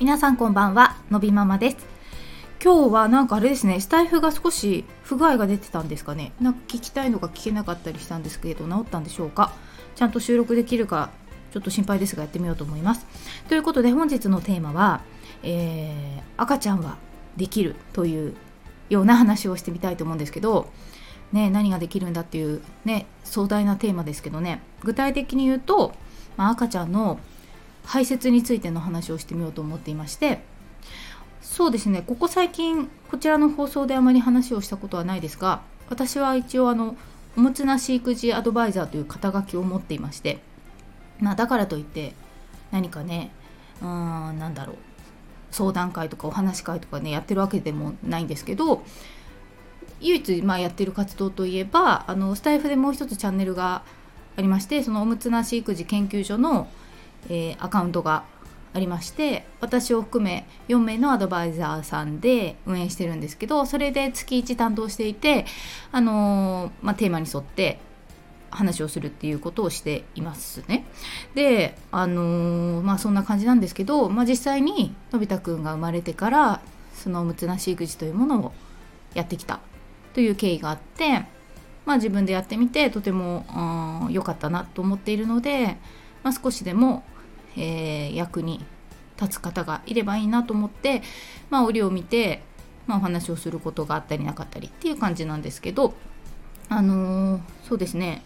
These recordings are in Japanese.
皆さんこんばんはのびママです。今日はなんかあれですねスタイフが少し不具合が出てたんですかね。なんか聞きたいのが聞けなかったりしたんですけど治ったんでしょうか。ちゃんと収録できるかちょっと心配ですがやってみようと思います。ということで本日のテーマは、えー、赤ちゃんはできるというような話をしてみたいと思うんですけどね、何ができるんだっていう、ね、壮大なテーマですけどね。具体的に言うと、まあ、赤ちゃんの排泄についての話をしてみようと思っていましてそうですねここ最近こちらの放送であまり話をしたことはないですが私は一応あのおむつなし育児アドバイザーという肩書きを持っていまして、まあ、だからといって何かねうーんなんだろう相談会とかお話し会とかねやってるわけでもないんですけど唯一まあやってる活動といえばあのスタイフでもう一つチャンネルがありましてそのおむつなし育児研究所のえー、アカウントがありまして私を含め4名のアドバイザーさんで運営してるんですけどそれで月1担当していて、あのー、まあ、テーマに沿って話をするっていうことをしていますね。で、あのー、まあそんな感じなんですけど、まあ、実際にのび太くんが生まれてからそのむつなし育児というものをやってきたという経緯があって、まあ、自分でやってみてとても良かったなと思っているので、まあ、少しでもえー、役に立つ方がいればいいなと思って、まあ、折を見て、まあ、お話をすることがあったりなかったりっていう感じなんですけどあのー、そうですね。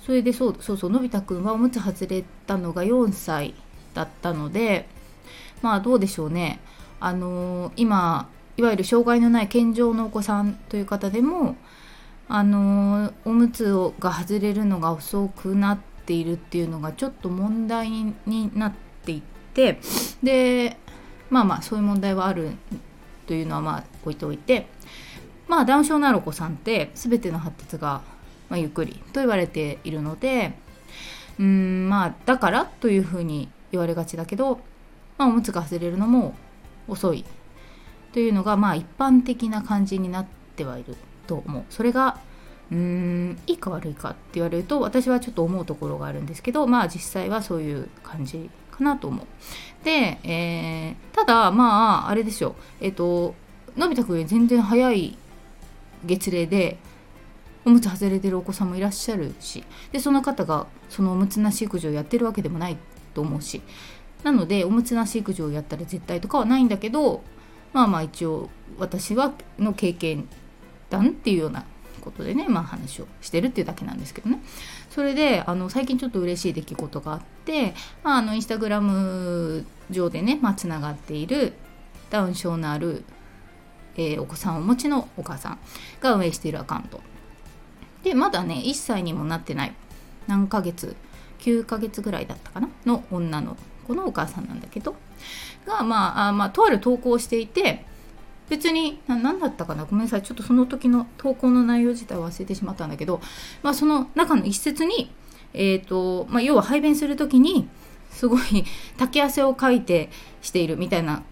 それでそうそうそうのび太くんはおむつ外れたのが4歳だったのでまあどうでしょうね。あのー、今いわゆる障害のない健常のお子さんという方でもあのー、おむつをが外れるのが遅くなってっているっていうのがちょっと問題になっていってでまあまあそういう問題はあるというのはまあ置いておいてまあダウン症のあるお子さんって全ての発達が、まあ、ゆっくりと言われているのでうんまあだからというふうに言われがちだけど、まあ、おむつが外れるのも遅いというのがまあ一般的な感じになってはいると思う。それがうーんいいか悪いかって言われると私はちょっと思うところがあるんですけどまあ実際はそういう感じかなと思う。で、えー、ただまああれですよえっ、ー、とのび太くんより全然早い月齢でおむつ外れてるお子さんもいらっしゃるしでその方がそのおむつなし育児をやってるわけでもないと思うしなのでおむつなし育児をやったら絶対とかはないんだけどまあまあ一応私はの経験談っていうようなことでね、まあ、話をしてるっていうだけなんですけどね。それであの最近ちょっと嬉しい出来事があって、まあ、あのインスタグラム上でねつな、がっているダウン症のある、えー、お子さんをお持ちのお母さんが運営しているアカウント。でまだね1歳にもなってない何ヶ月9ヶ月ぐらいだったかなの女の子のお母さんなんだけどがまああまあとある投稿をしていて別に何だったかな？ごめんなさいちょっとその時の投稿の内容自体忘れてしまったんだけど、まあ、その中の一節に、えーとまあ、要は排便する時に すごい竹汗をかいてしているみたいな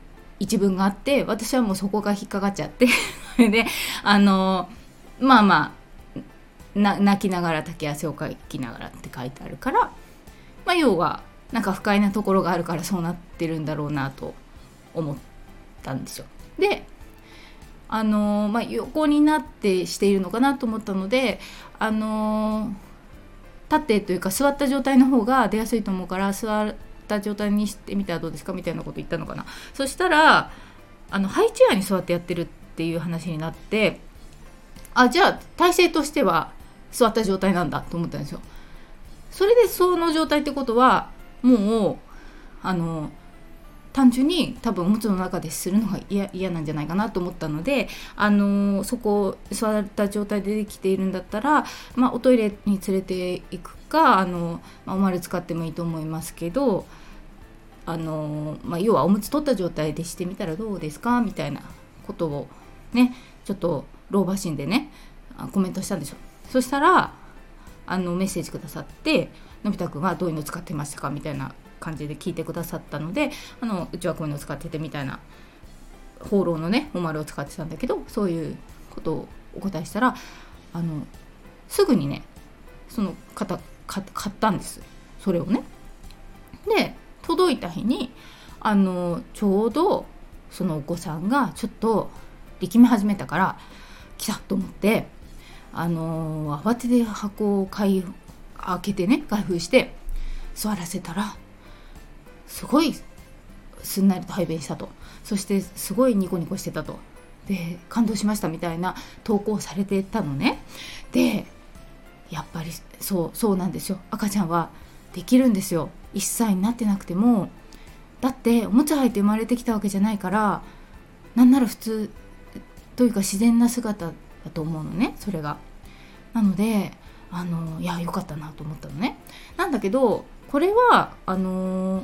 一文があって私はもうそこが引っかかっちゃって であのまあまあ泣きながら竹汗をかきながらって書いてあるから、まあ、要はなんか不快なところがあるからそうなってるんだろうなと思ったんですよ。であのまあ、横になってしているのかなと思ったのであの立ってというか座った状態の方が出やすいと思うから座った状態にしてみたらどうですかみたいなこと言ったのかな。そしたらあのハイチェアに座ってやってるっていう話になってあじゃあ体勢としては座った状態なんだと思ったんですよ。それでその状態ってことはもうあの単純に多分おむつの中でするのが嫌なんじゃないかなと思ったので、あの、そこ座った状態でできているんだったら、まあ、おトイレに連れていくかあの、まあ、おまる使ってもいいと思いますけど、あの、まあ、要はおむつ取った状態でしてみたらどうですかみたいなことをねちょっと老婆心でねコメントしたんでしょそしたらあのメッセージくださってのび太くんはどういうの使ってましたかみたいな感じで聞いてくださったのであのうちはこういうのを使っててみたいな放浪のねお丸を使ってたんだけどそういうことをお答えしたらあのすぐにねその方買ったんですそれをね。で届いた日にあのちょうどそのお子さんがちょっと力み始めたから来たと思ってあの慌てて箱を開開けてね開封して座らせたらすごいすんなりと排便したと。そしてすごいニコニコしてたと。で感動しましたみたいな投稿されてたのね。でやっぱりそうそうなんですよ。赤ちゃんはできるんですよ。1歳になってなくてもだっておむつ履いて生まれてきたわけじゃないからなんなら普通というか自然な姿だと思うのねそれが。なのであのいや良かったなと思ったのね。なんだけどこれはあの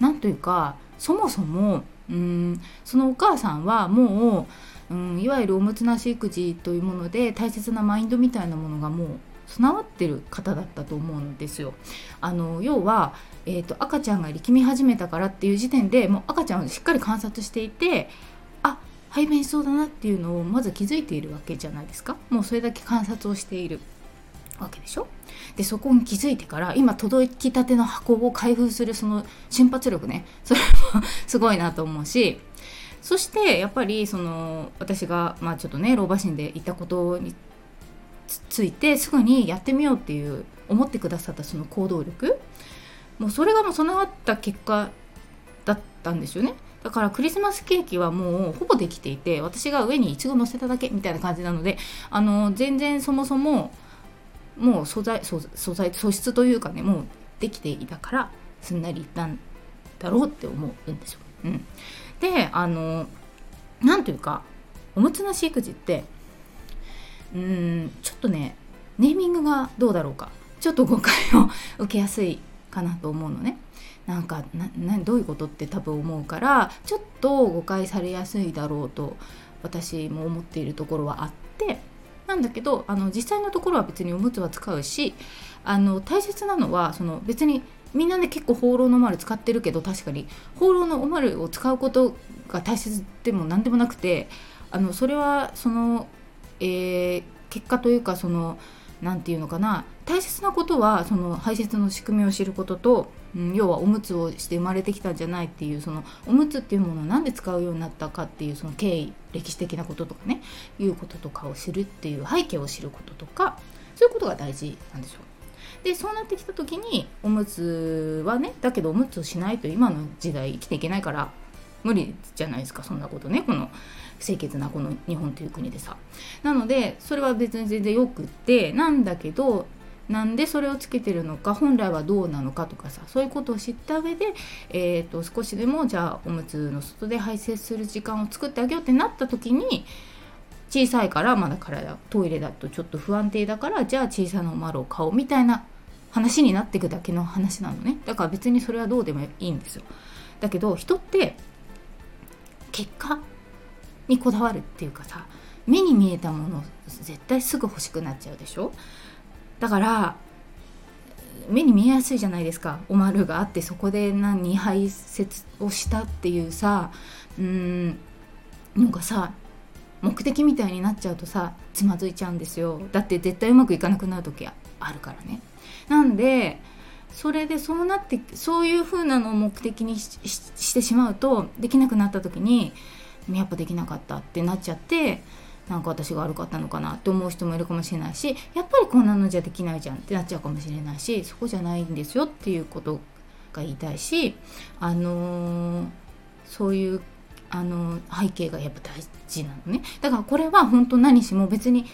何というかそもそもうんそのお母さんはもう、うん、いわゆるおむつなし育児というもので大切なマインドみたいなものがもう備わってる方だったと思うんですよ。あの要は、えーと、赤ちゃんが力み始めたからっていう時点でもう赤ちゃんをしっかり観察していてあ排便しそうだなっていうのをまず気づいているわけじゃないですかもうそれだけ観察をしているわけでしょ？でそこに気づいてから今届きたての箱を開封するその瞬発力ね。それもすごいなと思うしそしてやっぱりその私がまあちょっとね老婆心で言ったことについてすぐにやってみようっていう思ってくださったその行動力。もうそれがもう備わった結果だったんですよね。だからクリスマスケーキはもうほぼできていて私が上にいちご乗せただけみたいな感じなのであの全然そもそももう素材素材素質というかねもうできていたからすんなりいったんだろうって思うんですよ。うん、であの何というかおむつなし育児ってうんちょっとねネーミングがどうだろうかちょっと誤解を受けやすいかなと思うのね。なんかなどういうことって多分思うからちょっと誤解されやすいだろうと私も思っているところはあってなんだけどあの実際のところは別におむつは使うしあの大切なのはその別にみんなね結構放浪の丸使ってるけど確かに放浪のお丸を使うことが大切でも何でもなくてあのそれはその、えー、結果というかその何て言うのかな大切なことはその排泄の仕組みを知ることと、うん、要はおむつをして生まれてきたんじゃないっていうそのおむつっていうものを何で使うようになったかっていうその経緯歴史的なこととかねいうこととかを知るっていう背景を知ることとかそういうことが大事なんですよ。でそうなってきた時におむつはねだけどおむつをしないと今の時代生きていけないから無理じゃないですかそんなことねこの清潔なこの日本という国でさなのでそれは別に全然よくってなんだけどなんでそれをつけてるのか本来はどうなのかとかさそういうことを知った上で、えーと、少しでもじゃあおむつの外で排泄する時間を作ってあげようってなった時に小さいからまだ体トイレだとちょっと不安定だからじゃあ小さなおまるを買おうみたいな話になっていくだけの話なのね。だから別にそれはどうでもいいんですよ。だけど人って結果にこだわるっていうかさ目に見えたもの絶対すぐ欲しくなっちゃうでしょ？だから目に見えやすいじゃないですか。おまるがあってそこで何排泄をしたっていうさうんのがさ目的みたいになっちゃうとさつまずいちゃうんですよ。だって絶対うまくいかなくなる時あるからね。なんでそれでそうなってそういう風なのを目的にしてしまうとできなくなった時にやっぱできなかったってなっちゃってなんか私が悪かったのかなって思う人もいるかもしれないしやっぱりこんなのじゃできないじゃんってなっちゃうかもしれないしそこじゃないんですよっていうことが言いたいしあのー、そういうあのー、背景がやっぱ大事なのね。だからこれは本当何しも別に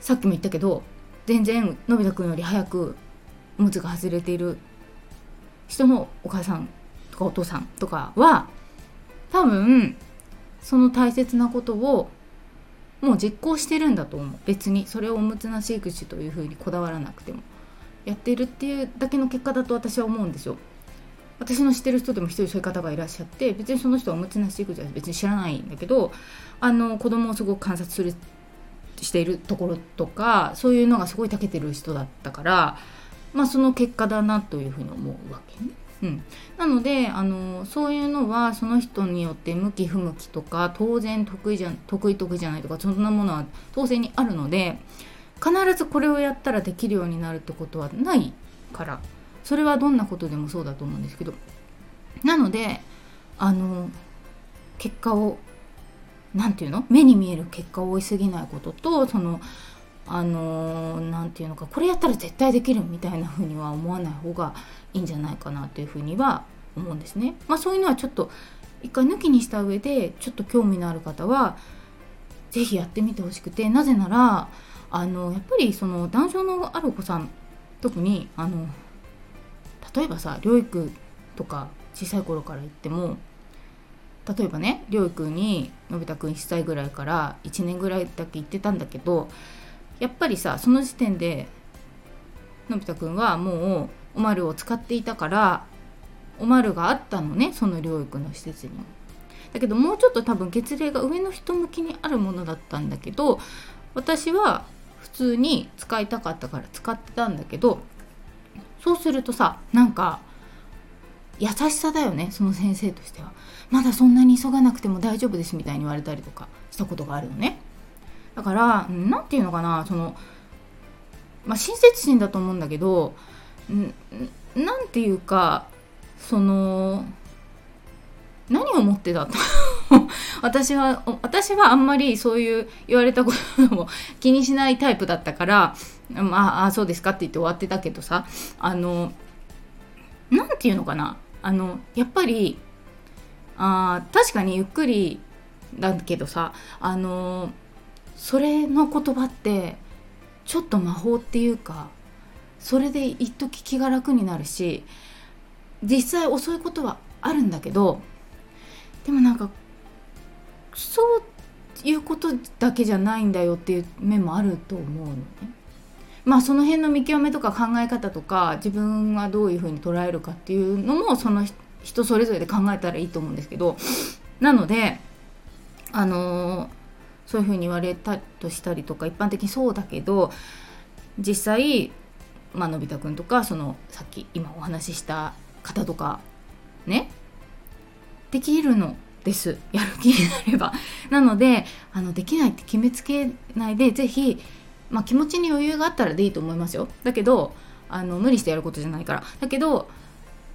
さっきも言ったけど全然のび太くんより早くおむつが外れている人のお母さんとかお父さんとかは多分その大切なことをもう実行してるんだと思う。別に。それをおむつなし育児というふうにこだわらなくても。やってるっていうだけの結果だと私は思うんですよ。私の知ってる人でも一人そういう方がいらっしゃって別にその人はおむつなし育児は別に知らないんだけどあの子供をすごく観察するしているところとかそういうのがすごい長けてる人だったからまあその結果だなというふうに思うわけね。うん、なのであのそういうのはその人によって向き不向きとか当然得意じゃ得意得意じゃないとかそんなものは当然にあるので必ずこれをやったらできるようになるってことはないからそれはどんなことでもそうだと思うんですけど。なのであの結果を何て言うの？目に見える結果を追いすぎないこととそのあの何て言うのかこれやったら絶対できるみたいな風には思わない方がいいんじゃないかなというふうには思うんですね。まあ、そういうのはちょっと一回抜きにした上でちょっと興味のある方は是非やってみてほしくてなぜならあのやっぱりその男性のあるお子さん特にあの例えばさ療育とか小さい頃から言っても例えばね療育にのび太くん1歳ぐらいから1年ぐらいだけ行ってたんだけどやっぱりさその時点でのび太くんはもうおまるを使っていたからおまるがあったのねその療育の施設に。だけどもうちょっと多分月齢が上の人向きにあるものだったんだけど私は普通に使いたかったから使ってたんだけどそうするとさなんか優しさだよねその先生としては。まだそんなに急がなくても大丈夫ですみたいに言われたりとかしたことがあるのね。だから何て言うのかなそのまあ親切心だと思うんだけど何て言うかその何を思ってた 私は私はあんまりそういう言われたことも 気にしないタイプだったからまああそうですかって言って終わってたけどさあの何て言うのかなあのやっぱりあ確かにゆっくりだけどさあのそれの言葉ってちょっと魔法っていうかそれで一時気が楽になるし実際遅いことはあるんだけどでもなんかそういうことだけじゃないんだよっていう面もあると思うのね。まあその辺の見極めとか考え方とか自分はどういうふうに捉えるかっていうのもその人それぞれで考えたらいいと思うんですけどなのであのそういうふうに言われたとしたりとか一般的にそうだけど実際、まあのび太くんとかそのさっき今お話しした方とかねできるのです。やる気になれば。なのであのできないって決めつけないで是非、まあ、気持ちに余裕があったらでいいと思いますよ。だけどあの無理してやることじゃないから。だけど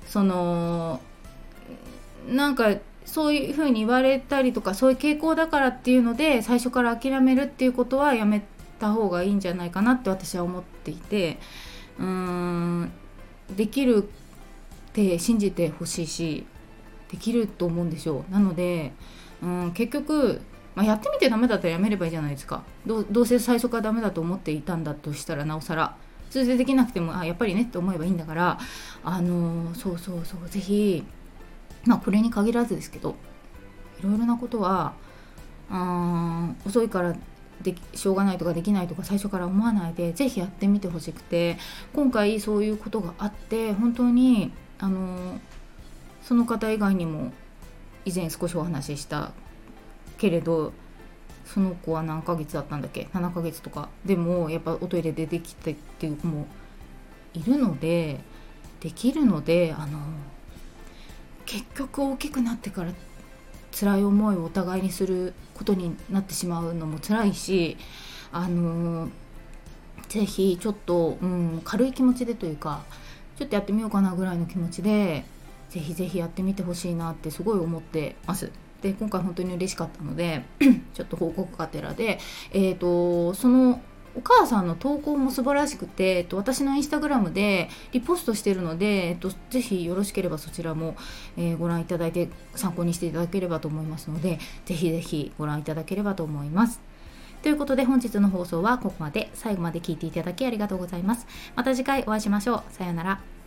そのなんかそういうふうに言われたりとかそういう傾向だからっていうので最初から諦めるっていうことはやめた方がいいんじゃないかなって私は思っていてうーんできるって信じてほしいしできると思うんですよなので、うん、結局、まあ、やってみてダメだったらやめればいいじゃないですか。どうせ最初からダメだと思っていたんだとしたらなおさら。それでできなくてもあやっぱりねって思えばいいんだからあのー、そうそうそう是非まあこれに限らずですけどいろいろなことはあ遅いからでしょうがないとかできないとか最初から思わないで是非やってみてほしくて今回そういうことがあって本当にあのその方以外にも以前少しお話ししたけれどその子は何ヶ月だったんだっけ？7ヶ月とかでもやっぱおトイレでできてっていう子もいるのでできるのであの結局大きくなってから辛い思いをお互いにすることになってしまうのも辛いしあのぜひちょっと、うん、軽い気持ちでというかちょっとやってみようかなぐらいの気持ちでぜひぜひやってみてほしいなってすごい思ってます。で今回本当に嬉しかったので ちょっと報告がてらで、えーと、そのお母さんの投稿も素晴らしくて、えっと、私のインスタグラムでリポストしてるので、えっと、ぜひよろしければそちらも、えー、ご覧いただいて参考にしていただければと思いますのでぜひぜひご覧いただければと思います。ということで本日の放送はここまで最後まで聞いていただきありがとうございます。また次回お会いしましょう。さようなら。